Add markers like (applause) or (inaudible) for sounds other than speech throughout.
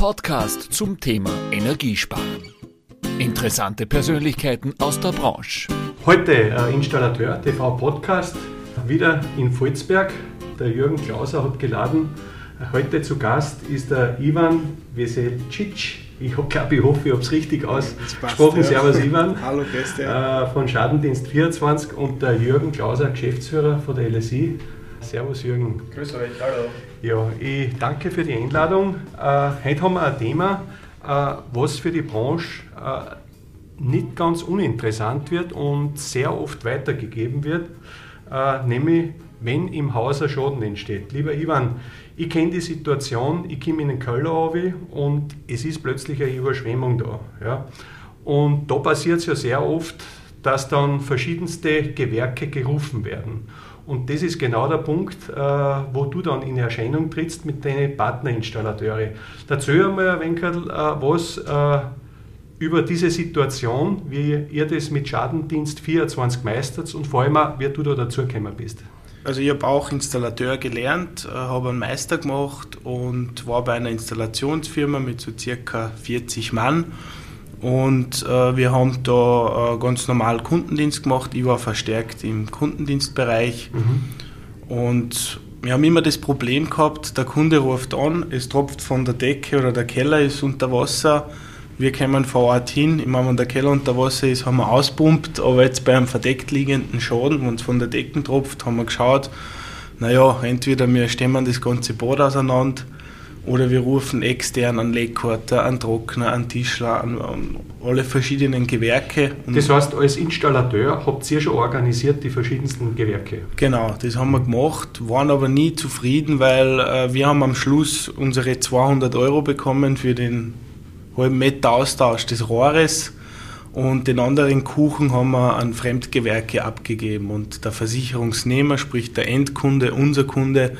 Podcast zum Thema Energiesparen. Interessante Persönlichkeiten aus der Branche. Heute äh, Installateur TV Podcast, wieder in Volzberg. Der Jürgen Klauser hat geladen. Heute zu Gast ist der Ivan Veselcic. Ich glaube, ich hoffe, ich habe es richtig ausgesprochen. Ja. Servus Ivan. (laughs) Hallo Gäste. Äh, von Schadendienst 24 und der Jürgen Klauser, Geschäftsführer von der LSI. Servus Jürgen. Grüß euch, hallo. Ja, ich danke für die Einladung. Äh, heute haben wir ein Thema, äh, was für die Branche äh, nicht ganz uninteressant wird und sehr oft weitergegeben wird, nämlich wenn im Haus ein Schaden entsteht. Lieber Ivan, ich kenne die Situation, ich komme in den Keller und es ist plötzlich eine Überschwemmung da. Ja? Und da passiert es ja sehr oft, dass dann verschiedenste Gewerke gerufen werden. Und das ist genau der Punkt, äh, wo du dann in Erscheinung trittst mit deinen Partnerinstallateure. Erzähl einmal ein wenig äh, was äh, über diese Situation, wie ihr das mit Schadendienst 24 meistert und vor allem auch, wie du da dazugekommen bist. Also ich habe auch Installateur gelernt, habe einen Meister gemacht und war bei einer Installationsfirma mit so circa 40 Mann und äh, wir haben da äh, ganz normal Kundendienst gemacht. Ich war verstärkt im Kundendienstbereich. Mhm. Und wir haben immer das Problem gehabt, der Kunde ruft an, es tropft von der Decke oder der Keller ist unter Wasser. Wir kommen vor Ort hin. Ich meine, wenn der Keller unter Wasser ist, haben wir auspumpt. Aber jetzt bei einem verdeckt liegenden Schaden, wenn es von der Decke tropft, haben wir geschaut, naja, entweder wir stemmen das ganze Bad auseinander oder wir rufen extern an Legkorter, an Trockner, an Tischler, an, an alle verschiedenen Gewerke. das heißt, als Installateur habt ihr schon organisiert die verschiedensten Gewerke? Genau, das haben wir gemacht, waren aber nie zufrieden, weil äh, wir haben am Schluss unsere 200 Euro bekommen für den halben Meter Austausch des Rohres und den anderen Kuchen haben wir an Fremdgewerke abgegeben und der Versicherungsnehmer, sprich der Endkunde, unser Kunde,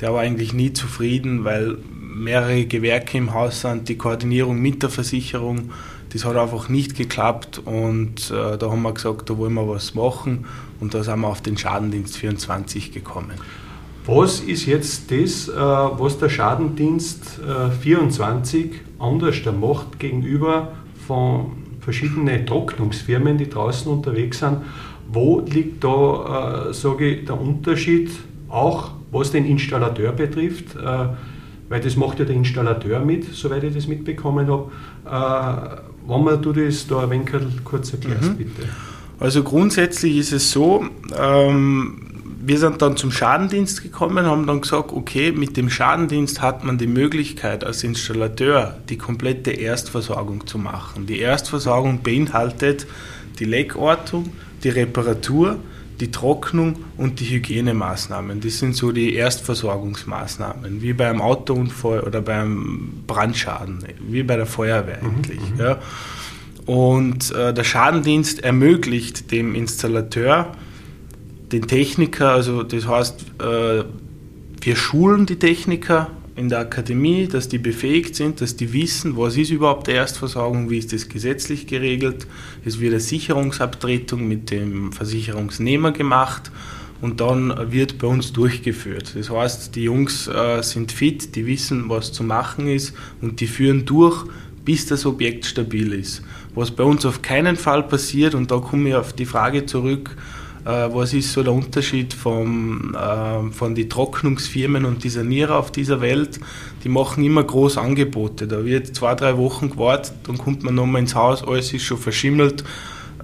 der war eigentlich nie zufrieden, weil mehrere Gewerke im Haus sind, die Koordinierung mit der Versicherung, das hat einfach nicht geklappt und äh, da haben wir gesagt, da wollen wir was machen und da sind wir auf den Schadendienst 24 gekommen. Was ist jetzt das, äh, was der Schadendienst äh, 24 anders macht gegenüber von verschiedenen Trocknungsfirmen, die draußen unterwegs sind? Wo liegt da, äh, sage ich, der Unterschied, auch was den Installateur betrifft? Weil das macht ja der Installateur mit, soweit ich das mitbekommen habe. Äh, wenn man du das da ein wenig kurz erklärst, mhm. bitte. Also grundsätzlich ist es so, ähm, wir sind dann zum Schadendienst gekommen, haben dann gesagt, okay, mit dem Schadendienst hat man die Möglichkeit als Installateur die komplette Erstversorgung zu machen. Die Erstversorgung beinhaltet die Leckortung, die Reparatur, die Trocknung und die Hygienemaßnahmen. Das sind so die Erstversorgungsmaßnahmen, wie beim Autounfall oder beim Brandschaden, wie bei der Feuerwehr mhm, eigentlich. Mhm. Ja. Und äh, der Schadendienst ermöglicht dem Installateur, den Techniker, also das heißt, äh, wir schulen die Techniker in der Akademie, dass die befähigt sind, dass die wissen, was ist überhaupt die Erstversorgung, wie ist das gesetzlich geregelt. Es wird eine Sicherungsabtretung mit dem Versicherungsnehmer gemacht und dann wird bei uns durchgeführt. Das heißt, die Jungs äh, sind fit, die wissen, was zu machen ist und die führen durch, bis das Objekt stabil ist. Was bei uns auf keinen Fall passiert, und da komme ich auf die Frage zurück, was ist so der Unterschied vom, äh, von den Trocknungsfirmen und die Sanierer auf dieser Welt? Die machen immer groß Angebote. Da wird zwei, drei Wochen gewartet, dann kommt man nochmal ins Haus, alles ist schon verschimmelt.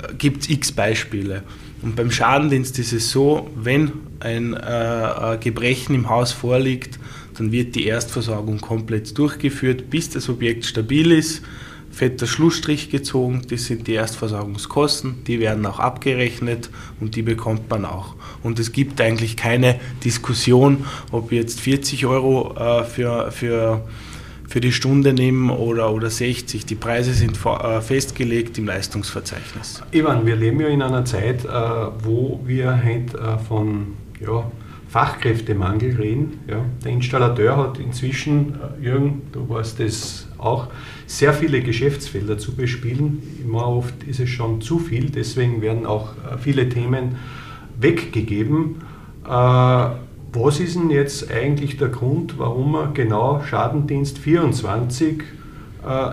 Äh, Gibt es x Beispiele. Und beim Schadendienst ist es so, wenn ein äh, Gebrechen im Haus vorliegt, dann wird die Erstversorgung komplett durchgeführt, bis das Objekt stabil ist fetter Schlussstrich gezogen, das sind die Erstversorgungskosten, die werden auch abgerechnet und die bekommt man auch. Und es gibt eigentlich keine Diskussion, ob jetzt 40 Euro äh, für, für, für die Stunde nehmen oder, oder 60. Die Preise sind äh, festgelegt im Leistungsverzeichnis. Ivan, wir leben ja in einer Zeit, äh, wo wir halt von ja, Fachkräftemangel reden. Ja. Der Installateur hat inzwischen, äh, Jürgen, du weißt das auch, sehr viele Geschäftsfelder zu bespielen. Immer oft ist es schon zu viel, deswegen werden auch äh, viele Themen weggegeben. Äh, was ist denn jetzt eigentlich der Grund, warum man genau Schadendienst 24 äh,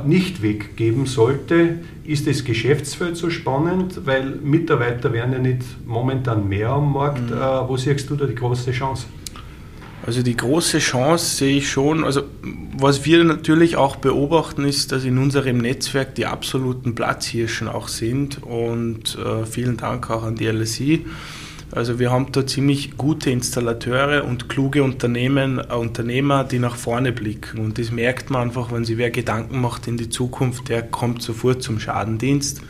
nicht weggeben sollte. Ist das Geschäftsfeld so spannend? Weil Mitarbeiter werden ja nicht momentan mehr am Markt. Mhm. Äh, wo siehst du da die große Chance? Also die große Chance sehe ich schon. Also was wir natürlich auch beobachten, ist, dass in unserem Netzwerk die absoluten Platzhirschen auch sind. Und äh, vielen Dank auch an die LSI. Also wir haben da ziemlich gute Installateure und kluge Unternehmen, äh, Unternehmer, die nach vorne blicken. Und das merkt man einfach, wenn sich wer Gedanken macht in die Zukunft, der kommt sofort zum Schadendienst.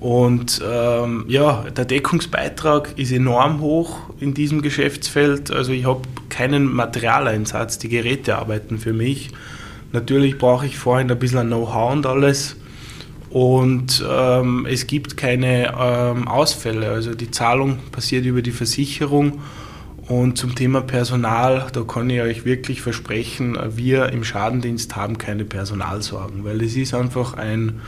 Und ähm, ja, der Deckungsbeitrag ist enorm hoch in diesem Geschäftsfeld. Also ich habe keinen Materialeinsatz, die Geräte arbeiten für mich. Natürlich brauche ich vorhin ein bisschen Know-how und alles. Und ähm, es gibt keine ähm, Ausfälle. Also die Zahlung passiert über die Versicherung. Und zum Thema Personal, da kann ich euch wirklich versprechen, wir im Schadendienst haben keine Personalsorgen, weil es ist einfach ein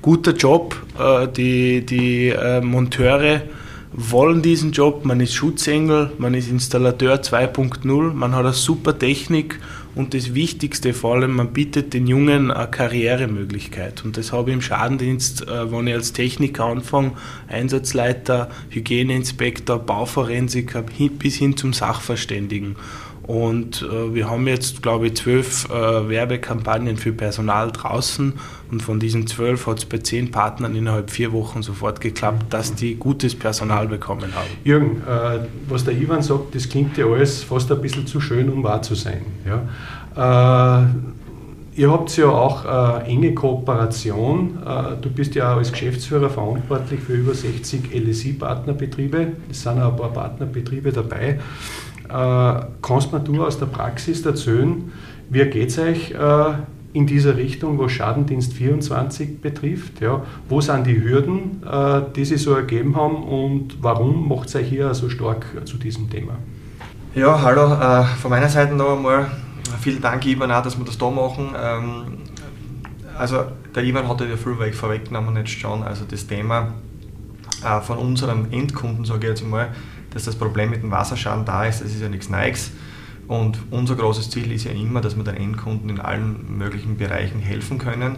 guter Job. Äh, die die äh, Monteure wollen diesen Job. Man ist Schutzengel, man ist Installateur 2.0, man hat eine super Technik und das Wichtigste vor allem, man bietet den Jungen eine Karrieremöglichkeit. Und das habe ich im Schadendienst, äh, wenn ich als Techniker anfange, Einsatzleiter, Hygieneinspektor, Bauforensiker bis hin zum Sachverständigen. Und äh, wir haben jetzt, glaube ich, zwölf äh, Werbekampagnen für Personal draußen. Und von diesen zwölf hat es bei zehn Partnern innerhalb vier Wochen sofort geklappt, dass die gutes Personal bekommen haben. Jürgen, äh, was der Ivan sagt, das klingt ja alles fast ein bisschen zu schön, um wahr zu sein. Ja? Äh, ihr habt ja auch äh, enge Kooperation. Äh, du bist ja als Geschäftsführer verantwortlich für über 60 LSI-Partnerbetriebe. Es sind auch ein paar Partnerbetriebe dabei. Äh, kannst du aus der Praxis erzählen, wie geht es euch äh, in dieser Richtung, was Schadendienst 24 betrifft? Ja? Wo sind die Hürden, äh, die sich so ergeben haben und warum macht es euch hier so stark zu diesem Thema? Ja, hallo, äh, von meiner Seite noch einmal vielen Dank, Ivan, auch, dass wir das da machen. Ähm, also, der Ivan hat ja viel vorweggenommen jetzt schon, also das Thema äh, von unseren Endkunden, sage ich jetzt mal, dass das Problem mit dem Wasserschaden da ist, das ist ja nichts Neues. Und unser großes Ziel ist ja immer, dass wir den Endkunden in allen möglichen Bereichen helfen können.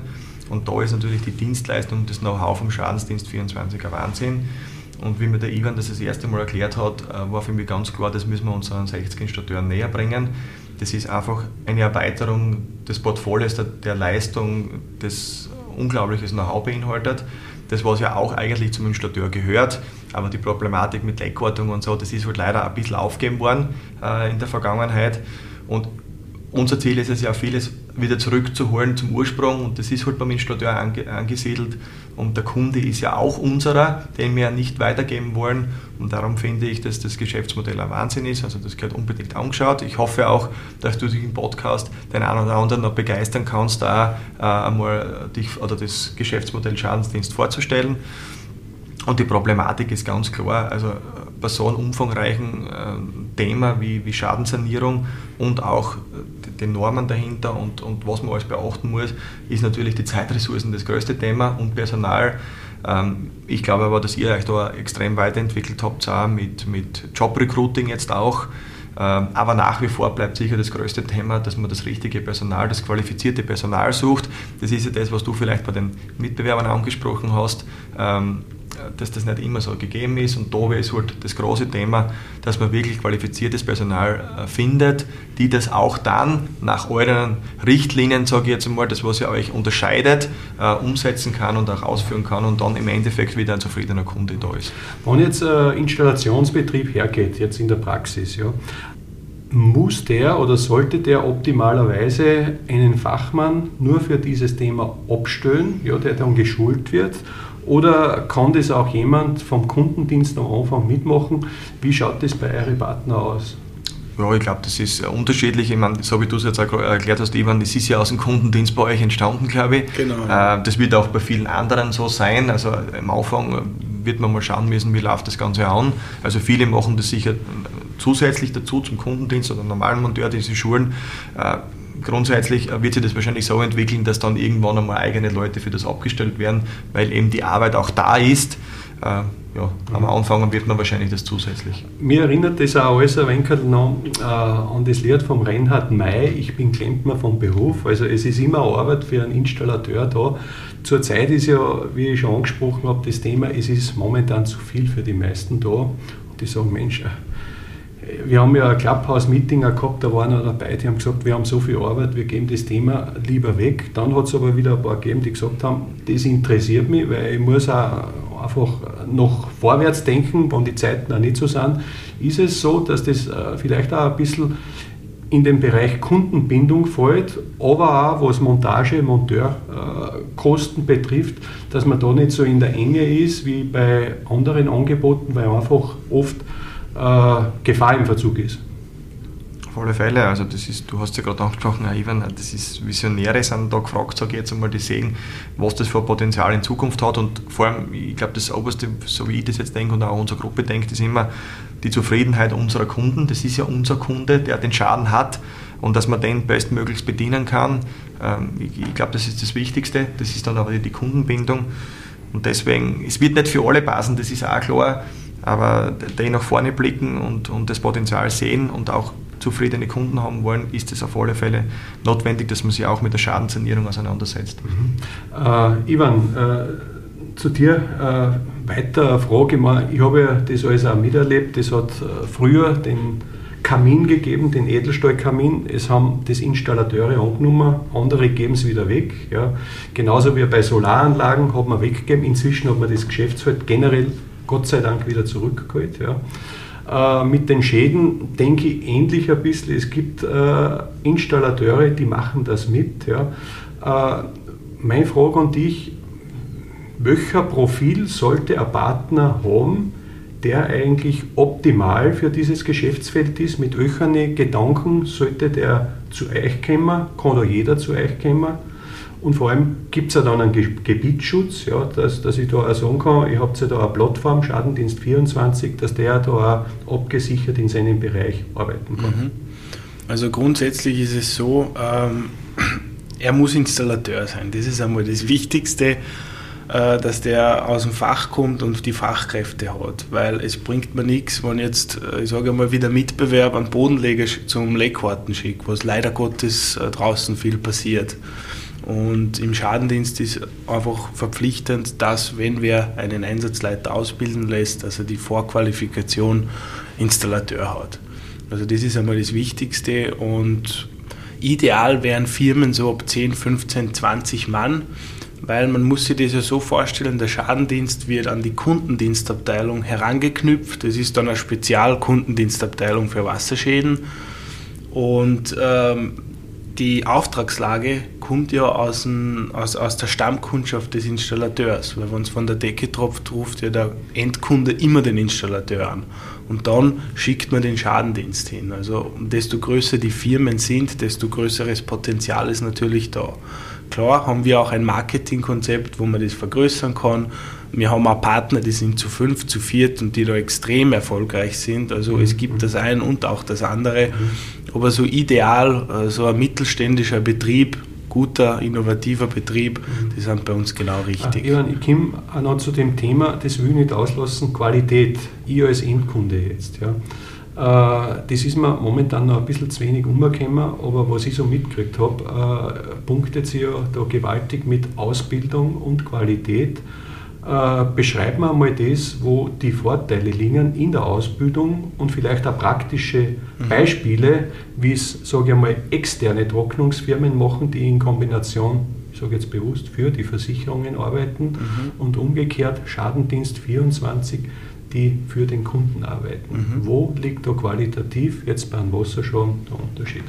Und da ist natürlich die Dienstleistung das Know-how vom Schadensdienst 24 ein Wahnsinn. Und wie mir der Ivan das das erste Mal erklärt hat, äh, war für mich ganz klar, das müssen wir unseren 60 Installateuren näher bringen. Das ist einfach eine Erweiterung des Portfolios der, der Leistung, das unglaubliches Know-how beinhaltet das was ja auch eigentlich zum Installateur gehört. Aber die Problematik mit Leckortung und so, das ist halt leider ein bisschen aufgegeben worden äh, in der Vergangenheit. Und unser Ziel ist es ja, vieles wieder zurückzuholen zum Ursprung. Und das ist halt beim Installateur ange angesiedelt. Und der Kunde ist ja auch unserer, den wir nicht weitergeben wollen. Und darum finde ich, dass das Geschäftsmodell ein Wahnsinn ist, also das gehört unbedingt angeschaut. Ich hoffe auch, dass du dich im Podcast den einen oder anderen noch begeistern kannst, da äh, einmal dich oder das Geschäftsmodell Schadensdienst vorzustellen. Und die Problematik ist ganz klar, also bei so einem umfangreichen äh, Thema wie, wie Schadensanierung und auch den Normen dahinter und, und was man alles beachten muss, ist natürlich die Zeitressourcen das größte Thema und Personal. Ähm, ich glaube aber, dass ihr euch da extrem weiterentwickelt habt, auch mit, mit Jobrecruiting jetzt auch. Ähm, aber nach wie vor bleibt sicher das größte Thema, dass man das richtige Personal, das qualifizierte Personal sucht. Das ist ja das, was du vielleicht bei den Mitbewerbern angesprochen hast ähm, dass das nicht immer so gegeben ist. Und da ist halt das große Thema, dass man wirklich qualifiziertes Personal äh, findet, die das auch dann nach euren Richtlinien, sage ich jetzt einmal, das was ihr euch unterscheidet, äh, umsetzen kann und auch ausführen kann und dann im Endeffekt wieder ein zufriedener Kunde da ist. Wenn jetzt ein Installationsbetrieb hergeht, jetzt in der Praxis, ja, muss der oder sollte der optimalerweise einen Fachmann nur für dieses Thema abstellen, ja, der dann geschult wird? Oder kann das auch jemand vom Kundendienst am Anfang mitmachen? Wie schaut das bei euren Partnern aus? Ja, ich glaube, das ist unterschiedlich. Ich meine, so wie du es jetzt erklärt hast, Ivan, das ist ja aus dem Kundendienst bei euch entstanden, glaube ich. Genau. Äh, das wird auch bei vielen anderen so sein. Also am Anfang wird man mal schauen müssen, wie läuft das Ganze an. Also viele machen das sicher zusätzlich dazu zum Kundendienst oder normalen Monteur, die sie schulen. Äh, grundsätzlich wird sich das wahrscheinlich so entwickeln, dass dann irgendwann einmal eigene Leute für das abgestellt werden, weil eben die Arbeit auch da ist. Äh, ja, am Anfang wird man wahrscheinlich das zusätzlich. Mir erinnert das auch alles ein wenig noch, äh, an das Lied vom Reinhard May, ich bin Klempner vom Beruf. Also es ist immer Arbeit für einen Installateur da. Zurzeit ist ja, wie ich schon angesprochen habe, das Thema, es ist momentan zu viel für die meisten da. Und die sagen, Mensch, äh, wir haben ja ein Clubhouse-Meeting gehabt, da waren auch dabei, die haben gesagt, wir haben so viel Arbeit, wir geben das Thema lieber weg. Dann hat es aber wieder ein paar gegeben, die gesagt haben, das interessiert mich, weil ich muss auch einfach noch vorwärts denken, wenn die Zeiten auch nicht so sind. Ist es so, dass das äh, vielleicht auch ein bisschen in den Bereich Kundenbindung fällt, aber auch was Montage, Monteurkosten betrifft, dass man da nicht so in der Enge ist wie bei anderen Angeboten, weil einfach oft äh, Gefahr im Verzug ist. Auf alle Fälle, also das ist, du hast ja gerade angesprochen, Ivan, das ist Visionäre sind da gefragt, sage ich jetzt einmal, die sehen, was das für Potenzial in Zukunft hat und vor allem, ich glaube, das Oberste, so wie ich das jetzt denke und auch unsere Gruppe denkt, ist immer die Zufriedenheit unserer Kunden. Das ist ja unser Kunde, der den Schaden hat und dass man den bestmöglichst bedienen kann. Ähm, ich glaube, das ist das Wichtigste. Das ist dann aber die Kundenbindung und deswegen, es wird nicht für alle passen, das ist auch klar, aber die nach vorne blicken und, und das Potenzial sehen und auch zufriedene Kunden haben wollen, ist es auf alle Fälle notwendig, dass man sich auch mit der Schadensanierung auseinandersetzt. Mhm. Äh, Ivan, äh, zu dir äh, weiter eine Frage. Ich habe ja das alles auch miterlebt. Das hat äh, früher den Kamin gegeben, den Edelstahlkamin. Es haben das Installateure angenommen, andere geben es wieder weg. Ja. Genauso wie bei Solaranlagen hat man weggegeben. Inzwischen hat man das Geschäftsfeld generell Gott sei Dank wieder zurückgeholt. Ja. Äh, mit den Schäden denke ich ähnlich ein bisschen. Es gibt äh, Installateure, die machen das mit. Ja. Äh, meine Frage an dich, welcher Profil sollte ein Partner haben, der eigentlich optimal für dieses Geschäftsfeld ist? Mit welchen Gedanken sollte der zu euch kommen? Kann da jeder zu euch kommen? Und vor allem gibt es ja dann einen Gebietsschutz, ja, dass, dass ich da auch sagen kann, ich habe ja da eine Plattform, Schadendienst 24, dass der da auch abgesichert in seinem Bereich arbeiten kann. Mhm. Also grundsätzlich ist es so, ähm, (clears throat) er muss Installateur sein. Das ist einmal das Wichtigste, äh, dass der aus dem Fach kommt und die Fachkräfte hat. Weil es bringt mir nichts, wenn jetzt, äh, ich sage mal, wieder Mitbewerb einen Bodenleger zum Leckwarten schickt, was leider Gottes äh, draußen viel passiert. Und im Schadendienst ist einfach verpflichtend, dass, wenn wer einen Einsatzleiter ausbilden lässt, dass er die Vorqualifikation Installateur hat. Also das ist einmal das Wichtigste und ideal wären Firmen so ab 10, 15, 20 Mann, weil man muss sich das ja so vorstellen, der Schadendienst wird an die Kundendienstabteilung herangeknüpft. Das ist dann eine Spezialkundendienstabteilung für Wasserschäden und ähm, die Auftragslage kommt ja aus, dem, aus, aus der Stammkundschaft des Installateurs, weil wenn es von der Decke tropft, ruft ja der Endkunde immer den Installateur an. Und dann schickt man den Schadendienst hin. Also desto größer die Firmen sind, desto größeres Potenzial ist natürlich da. Klar haben wir auch ein Marketingkonzept, wo man das vergrößern kann. Wir haben auch Partner, die sind zu fünf, zu viert und die da extrem erfolgreich sind. Also es gibt das eine und auch das andere. Aber so ideal, äh, so ein mittelständischer Betrieb, guter, innovativer Betrieb, die sind bei uns genau richtig. Ach, ich komme auch noch zu dem Thema, das will ich nicht auslassen, Qualität. Ich als Endkunde jetzt. Ja. Äh, das ist mir momentan noch ein bisschen zu wenig umgekommen, aber was ich so mitgekriegt habe, äh, punktet sie ja da gewaltig mit Ausbildung und Qualität. Äh, beschreib mir einmal das, wo die Vorteile liegen in der Ausbildung und vielleicht auch praktische mhm. Beispiele, wie es, sage ich einmal, externe Trocknungsfirmen machen, die in Kombination, ich sage jetzt bewusst, für die Versicherungen arbeiten mhm. und umgekehrt Schadendienst 24, die für den Kunden arbeiten. Mhm. Wo liegt da qualitativ jetzt beim Wasserschaden der Unterschied?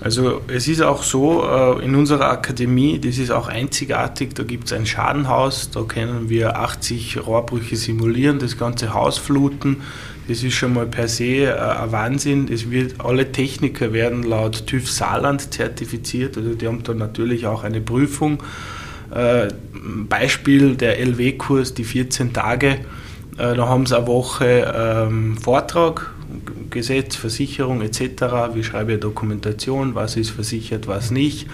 Also es ist auch so, äh, in unserer Akademie, das ist auch einzigartig, da gibt es ein Schadenhaus, da können wir 80 Rohrbrüche simulieren, das ganze Haus fluten. Das ist schon mal per se äh, ein Wahnsinn. Es wird, alle Techniker werden laut TÜV Saarland zertifiziert, also die haben da natürlich auch eine Prüfung. Äh, Beispiel der LW-Kurs, die 14 Tage, da haben sie eine Woche ähm, Vortrag, Gesetz, Versicherung etc., wie schreibe ich Dokumentation, was ist versichert, was nicht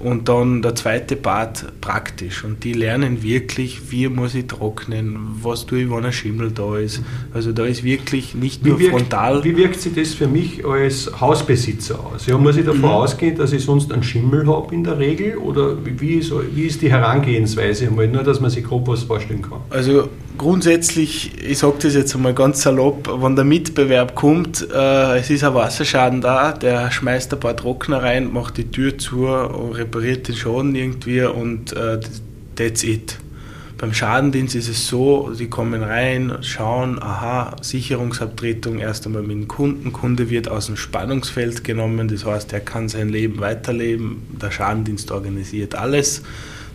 und dann der zweite Part praktisch. Und die lernen wirklich, wie muss ich trocknen, was tue ich, wenn ein Schimmel da ist. Also da ist wirklich nicht nur wie wirkt, frontal. Wie wirkt sich das für mich als Hausbesitzer aus? Ja, muss ich davon mhm. ausgehen, dass ich sonst einen Schimmel habe in der Regel? Oder wie ist, wie ist die Herangehensweise? Nur, dass man sich grob was vorstellen kann. Also grundsätzlich, ich sage das jetzt einmal ganz salopp, wenn der Mitbewerb kommt, äh, es ist ein Wasserschaden da, der schmeißt ein paar Trockner rein, macht die Tür zu, repariert den Schaden irgendwie und äh, that's it. Beim Schadendienst ist es so, sie kommen rein, schauen, aha, Sicherungsabtretung erst einmal mit dem Kunden. Kunde wird aus dem Spannungsfeld genommen, das heißt, er kann sein Leben weiterleben. Der Schadendienst organisiert alles.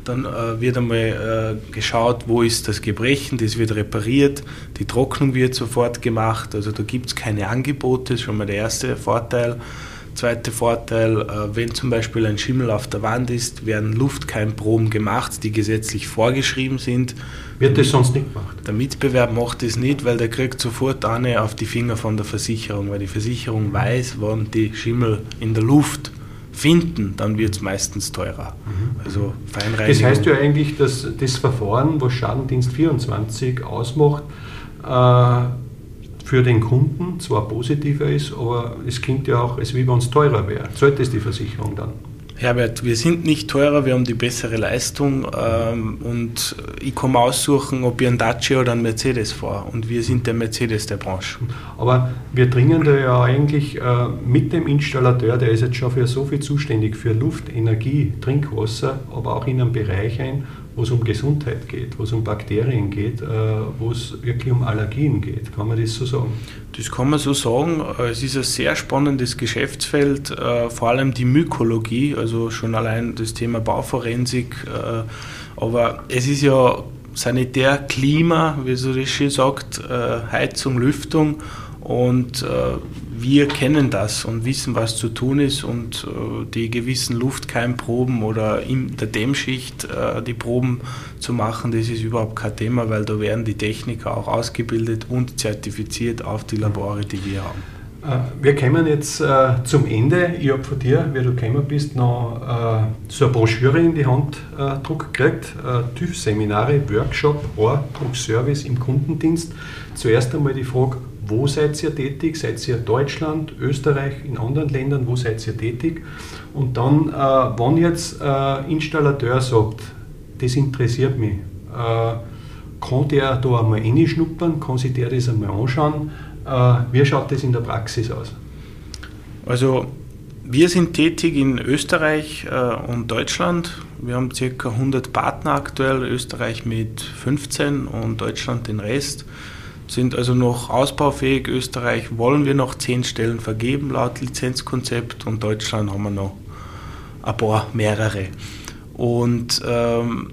Dann äh, wird einmal äh, geschaut, wo ist das Gebrechen, das wird repariert, die Trocknung wird sofort gemacht, also da gibt es keine Angebote, das ist schon mal der erste Vorteil. Zweiter Vorteil, äh, wenn zum Beispiel ein Schimmel auf der Wand ist, werden Luftkeinproben gemacht, die gesetzlich vorgeschrieben sind. Wird das sonst nicht gemacht? Der Mitbewerb macht das nicht, weil der kriegt sofort eine auf die Finger von der Versicherung, weil die Versicherung weiß, wann die Schimmel in der Luft finden, dann wird es meistens teurer. Mhm. Also Das heißt ja eigentlich, dass das Verfahren, was Schadendienst 24 ausmacht, äh, für den Kunden zwar positiver ist, aber es klingt ja auch, als wie wenn es teurer wäre. Zahlt das die Versicherung dann? Herbert, wir sind nicht teurer, wir haben die bessere Leistung ähm, und ich kann aussuchen, ob ich einen Dacia oder einen Mercedes fahre und wir sind der Mercedes der Branche. Aber wir dringen da ja eigentlich äh, mit dem Installateur, der ist jetzt schon für so viel zuständig, für Luft, Energie, Trinkwasser, aber auch in einen Bereich ein, wo es um Gesundheit geht, wo es um Bakterien geht, äh, wo es wirklich um Allergien geht. Kann man das so sagen? Das kann man so sagen. Es ist ein sehr spannendes Geschäftsfeld, äh, vor allem die Mykologie, also schon allein das Thema Bauforensik. Äh, aber es ist ja Sanitär, Klima, wie so das schön sagt, Heizung, Lüftung und wir kennen das und wissen, was zu tun ist und äh, die gewissen Luftkeimproben oder in der Dämmschicht äh, die Proben zu machen, das ist überhaupt kein Thema, weil da werden die Techniker auch ausgebildet und zertifiziert auf die Labore, die wir haben. Äh, wir kommen jetzt äh, zum Ende. Ich habe von dir, wie du gekommen bist, noch äh, so eine Broschüre in die Hand äh, Druck gekriegt. Äh, TÜV-Seminare, Workshop, Rohrdruckservice im Kundendienst. Zuerst einmal die Frage, wo seid ihr tätig? Seid ihr Deutschland, Österreich, in anderen Ländern, wo seid ihr tätig? Und dann, äh, wenn jetzt äh, Installateur sagt, das interessiert mich, äh, kann der da einmal reinschnuppern, kann sich der das einmal anschauen? Äh, wie schaut das in der Praxis aus? Also wir sind tätig in Österreich äh, und Deutschland. Wir haben ca. 100 Partner aktuell, Österreich mit 15 und Deutschland den Rest sind also noch ausbaufähig. Österreich wollen wir noch zehn Stellen vergeben laut Lizenzkonzept und Deutschland haben wir noch ein paar mehrere. Und ähm,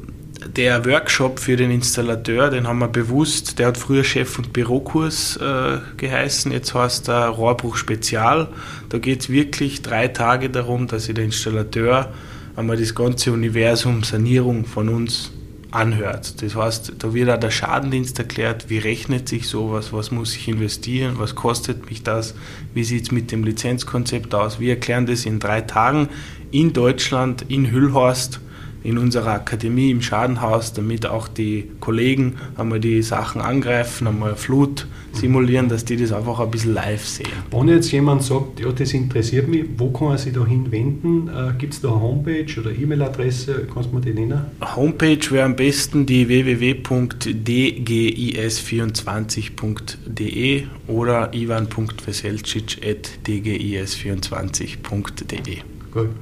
der Workshop für den Installateur, den haben wir bewusst, der hat früher Chef- und Bürokurs äh, geheißen, jetzt heißt er Rohrbruch Spezial. Da geht es wirklich drei Tage darum, dass sich der Installateur einmal das ganze Universum Sanierung von uns anhört. Das heißt, da wird auch der Schadendienst erklärt, wie rechnet sich sowas, was muss ich investieren, was kostet mich das, wie sieht es mit dem Lizenzkonzept aus. Wir erklären das in drei Tagen in Deutschland, in Hüllhorst in unserer Akademie im Schadenhaus, damit auch die Kollegen einmal die Sachen angreifen, einmal Flut simulieren, dass die das einfach ein bisschen live sehen. Wenn jetzt jemand sagt, ja, das interessiert mich, wo kann er sich da hinwenden? Äh, Gibt es da eine Homepage oder E-Mail-Adresse? Kannst du mir die nennen? Homepage wäre am besten die www.dgis24.de oder ivan.veselcic.dgis24.de.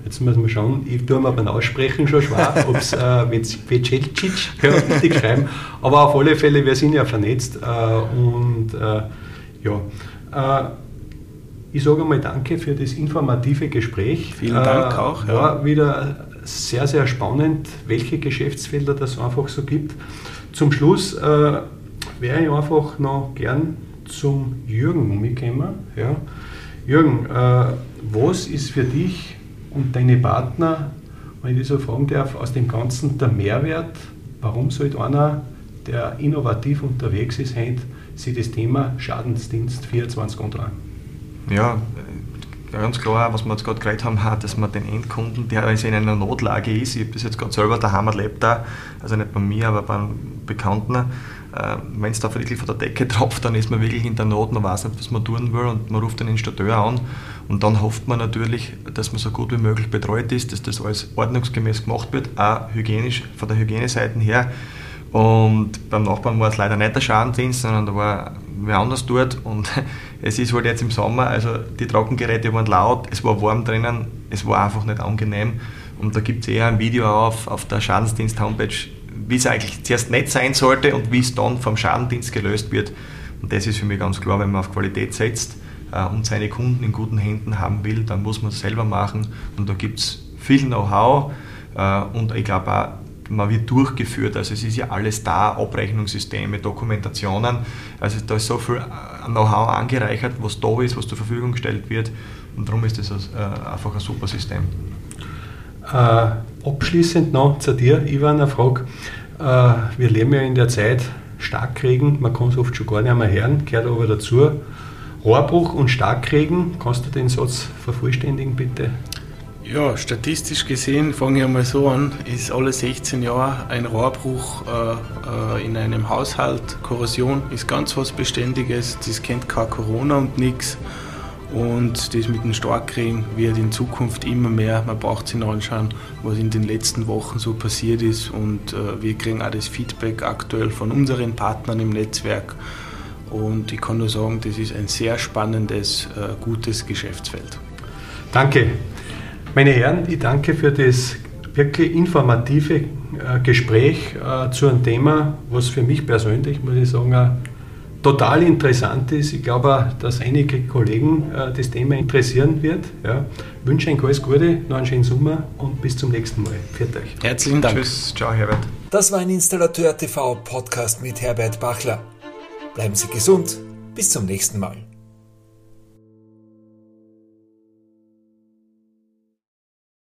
Jetzt müssen wir schauen, ich tue mir beim Aussprechen schon schwer, (laughs) ob es äh, Vecelic, ja, richtig schreiben, aber auf alle Fälle, wir sind ja vernetzt äh, und äh, ja. Äh, ich sage einmal danke für das informative Gespräch. Vielen Dank äh, auch. Ja. War wieder sehr, sehr spannend, welche Geschäftsfelder das einfach so gibt. Zum Schluss äh, wäre ich einfach noch gern zum Jürgen umgekommen. Ja. Jürgen, was ist für dich und deine Partner, wenn ich das so fragen darf, aus dem Ganzen der Mehrwert, warum sollte einer, der innovativ unterwegs ist, sich das Thema Schadensdienst 24 anschauen? ja, ganz klar, was wir jetzt gerade geredet haben, dass man den Endkunden, der also in einer Notlage ist, ich habe das jetzt gerade selber daheim erlebt, da, also nicht bei mir, aber bei einem Bekannten, wenn es da wirklich von der Decke (laughs) tropft, dann ist man wirklich in der Not, man weiß nicht, was man tun will und man ruft den Installateur an und dann hofft man natürlich, dass man so gut wie möglich betreut ist, dass das alles ordnungsgemäß gemacht wird, auch hygienisch, von der Hygieneseite her. Und beim Nachbarn war es leider nicht der Schadendienst, sondern da war wer anders dort. Und (laughs) es ist halt jetzt im Sommer, also die Trockengeräte waren laut, es war warm drinnen, es war einfach nicht angenehm. Und da gibt es eher ein Video auf, auf der Schadensdienst-Homepage, wie es eigentlich zuerst nicht sein sollte und wie es dann vom Schadendienst gelöst wird. Und das ist für mich ganz klar, wenn man auf Qualität setzt äh, und seine Kunden in guten Händen haben will, dann muss man es selber machen. Und da gibt es viel Know-how äh, und ich glaube auch, man wird durchgeführt, also es ist ja alles da, Abrechnungssysteme, Dokumentationen, also da ist so viel äh, Know-how angereichert, was da ist, was zur Verfügung gestellt wird und darum ist das einfach ein super System. Äh, abschließend noch zu dir, Ivan, eine Frage. Äh, wir leben ja in der Zeit Starkregen, man kann es oft schon gar nicht mehr hören, gehört aber dazu. Rohrbruch und Starkregen, kannst du den Satz vervollständigen bitte? Ja, statistisch gesehen, fange ich einmal so an, ist alle 16 Jahre ein Rohrbruch äh, äh, in einem Haushalt. Korrosion ist ganz was Beständiges, das kennt kein Corona und nichts. Und das mit dem Starkregen wird in Zukunft immer mehr. Man braucht sich anschauen, was in den letzten Wochen so passiert ist. Und äh, wir kriegen auch das Feedback aktuell von unseren Partnern im Netzwerk. Und ich kann nur sagen, das ist ein sehr spannendes, äh, gutes Geschäftsfeld. Danke. Meine Herren, ich danke für das wirklich informative äh, Gespräch äh, zu einem Thema, was für mich persönlich, muss ich sagen, total interessant ist. Ich glaube, dass einige Kollegen äh, das Thema interessieren wird. Ja. Ich wünsche euch alles Gute, noch einen schönen Sommer und bis zum nächsten Mal. Viert euch. Herzlichen Dank. Tschüss, ciao Herbert. Das war ein Installateur TV Podcast mit Herbert Bachler. Bleiben Sie gesund, bis zum nächsten Mal.